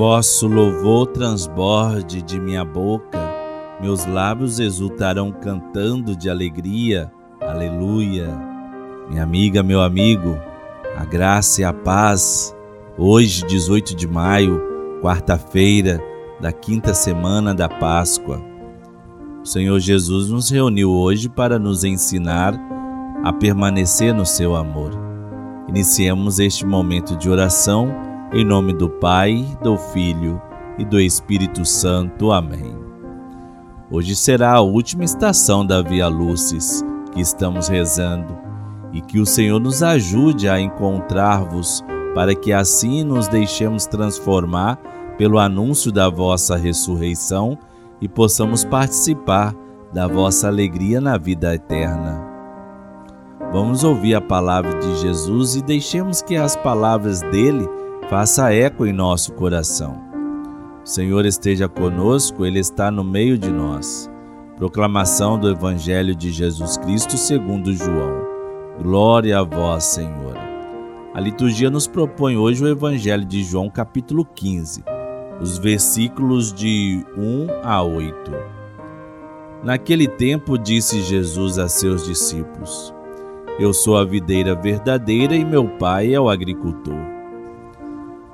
vosso louvor transborde de minha boca, meus lábios exultarão cantando de alegria. Aleluia. Minha amiga, meu amigo, a graça e a paz. Hoje, 18 de maio, quarta-feira da quinta semana da Páscoa. O Senhor Jesus nos reuniu hoje para nos ensinar a permanecer no seu amor. Iniciemos este momento de oração em nome do Pai, do Filho e do Espírito Santo. Amém. Hoje será a última estação da Via Lucis que estamos rezando e que o Senhor nos ajude a encontrar-vos para que assim nos deixemos transformar pelo anúncio da vossa ressurreição e possamos participar da vossa alegria na vida eterna. Vamos ouvir a palavra de Jesus e deixemos que as palavras dele faça eco em nosso coração. O Senhor esteja conosco, ele está no meio de nós. Proclamação do Evangelho de Jesus Cristo segundo João. Glória a vós, Senhor. A liturgia nos propõe hoje o Evangelho de João, capítulo 15, os versículos de 1 a 8. Naquele tempo disse Jesus a seus discípulos: Eu sou a videira verdadeira e meu pai é o agricultor.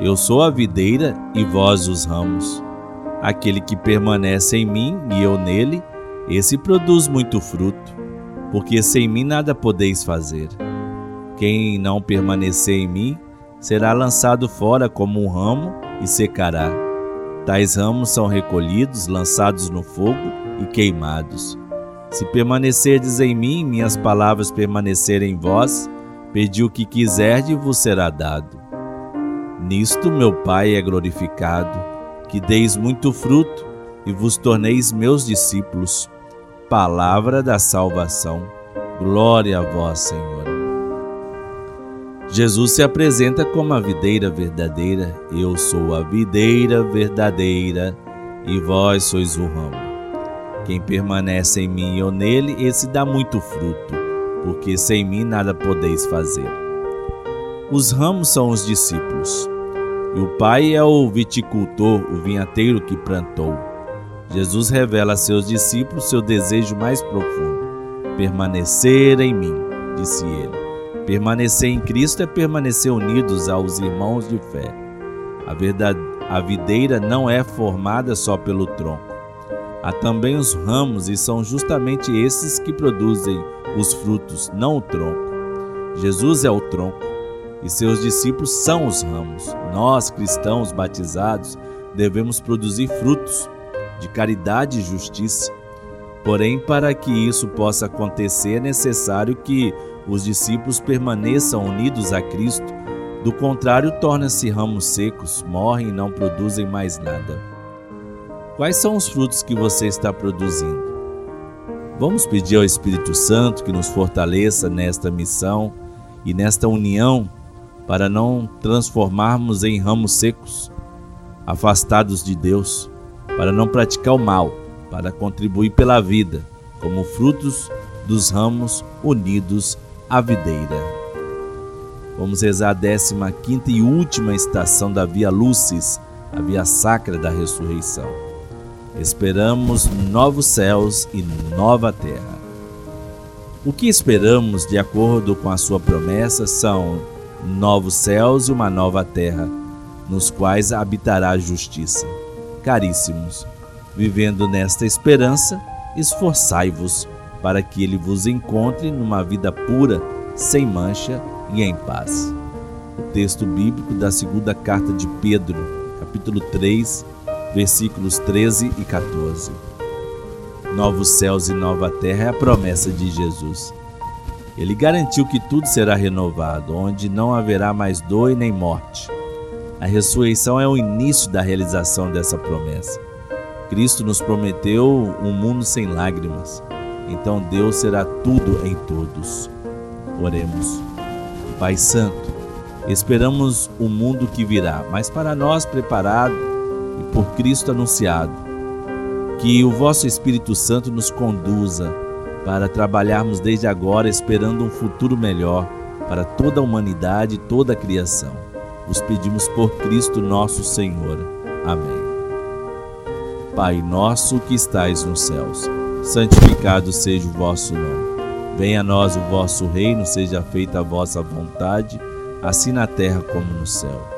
Eu sou a videira e vós os ramos. Aquele que permanece em mim e eu nele, esse produz muito fruto, porque sem mim nada podeis fazer. Quem não permanecer em mim será lançado fora como um ramo e secará. Tais ramos são recolhidos, lançados no fogo e queimados. Se permanecerdes em mim, minhas palavras permanecerem em vós, pedi o que quiserdes e vos será dado. Nisto meu Pai é glorificado, que deis muito fruto e vos torneis meus discípulos. Palavra da salvação. Glória a vós, Senhor. Jesus se apresenta como a videira verdadeira. Eu sou a videira verdadeira e vós sois o ramo. Quem permanece em mim ou nele, esse dá muito fruto, porque sem mim nada podeis fazer. Os ramos são os discípulos. E o Pai é o viticultor, o vinhateiro que plantou. Jesus revela a seus discípulos seu desejo mais profundo: permanecer em mim, disse ele. Permanecer em Cristo é permanecer unidos aos irmãos de fé. A, verdade, a videira não é formada só pelo tronco. Há também os ramos, e são justamente esses que produzem os frutos, não o tronco. Jesus é o tronco e seus discípulos são os ramos. Nós, cristãos batizados, devemos produzir frutos de caridade e justiça. Porém, para que isso possa acontecer, é necessário que os discípulos permaneçam unidos a Cristo. Do contrário, tornam-se ramos secos, morrem e não produzem mais nada. Quais são os frutos que você está produzindo? Vamos pedir ao Espírito Santo que nos fortaleça nesta missão e nesta união para não transformarmos em ramos secos, afastados de Deus, para não praticar o mal, para contribuir pela vida, como frutos dos ramos unidos à videira. Vamos rezar a 15 e última estação da Via Lucis, a Via Sacra da Ressurreição. Esperamos novos céus e nova terra. O que esperamos, de acordo com a sua promessa, são novos céus e uma nova terra, nos quais habitará a justiça. Caríssimos, vivendo nesta esperança, esforçai-vos para que ele vos encontre numa vida pura, sem mancha e em paz. O texto bíblico da segunda carta de Pedro, capítulo 3, versículos 13 e 14. Novos céus e nova terra é a promessa de Jesus. Ele garantiu que tudo será renovado, onde não haverá mais dor e nem morte. A ressurreição é o início da realização dessa promessa. Cristo nos prometeu um mundo sem lágrimas. Então Deus será tudo em todos. Oremos. Pai Santo, esperamos o mundo que virá, mas para nós preparado e por Cristo anunciado. Que o vosso Espírito Santo nos conduza para trabalharmos desde agora esperando um futuro melhor para toda a humanidade e toda a criação. Os pedimos por Cristo nosso Senhor. Amém. Pai nosso que estais nos céus, santificado seja o vosso nome. Venha a nós o vosso reino, seja feita a vossa vontade, assim na terra como no céu.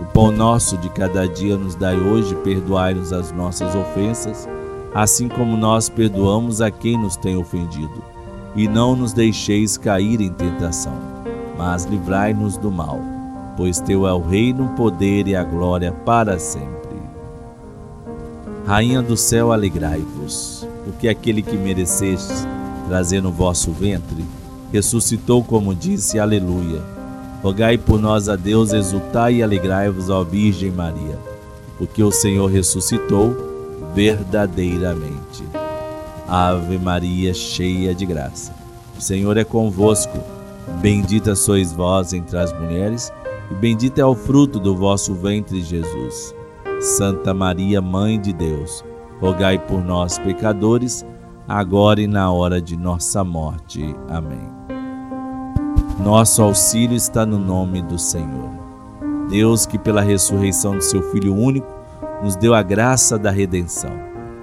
O pão nosso de cada dia nos dai hoje, perdoai-nos as nossas ofensas, assim como nós perdoamos a quem nos tem ofendido. E não nos deixeis cair em tentação, mas livrai-nos do mal, pois teu é o reino, o poder e a glória para sempre. Rainha do céu, alegrai-vos, porque aquele que mereceste trazer no vosso ventre ressuscitou, como disse, aleluia. Rogai por nós a Deus, exultai e alegrai-vos, ó Virgem Maria, porque o Senhor ressuscitou verdadeiramente. Ave Maria, cheia de graça. O Senhor é convosco. Bendita sois vós entre as mulheres, e bendito é o fruto do vosso ventre, Jesus. Santa Maria, Mãe de Deus, rogai por nós, pecadores, agora e na hora de nossa morte. Amém. Nosso auxílio está no nome do Senhor. Deus, que pela ressurreição do seu Filho único, nos deu a graça da redenção,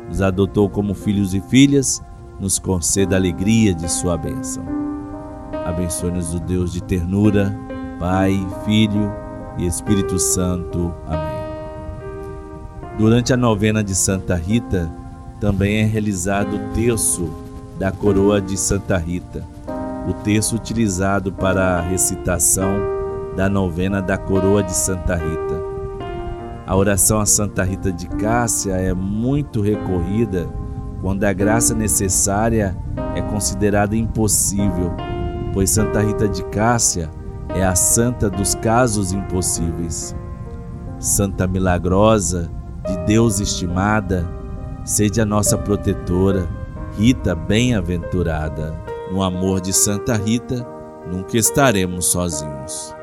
nos adotou como filhos e filhas, nos conceda a alegria de sua bênção. Abençoe-nos o Deus de ternura, Pai, Filho e Espírito Santo. Amém. Durante a novena de Santa Rita, também é realizado o terço da coroa de Santa Rita, o terço utilizado para a recitação da novena da coroa de Santa Rita. A oração a Santa Rita de Cássia é muito recorrida quando a graça necessária é considerada impossível, pois Santa Rita de Cássia é a santa dos casos impossíveis. Santa Milagrosa, de Deus estimada, seja nossa protetora, Rita bem-aventurada. No amor de Santa Rita, nunca estaremos sozinhos.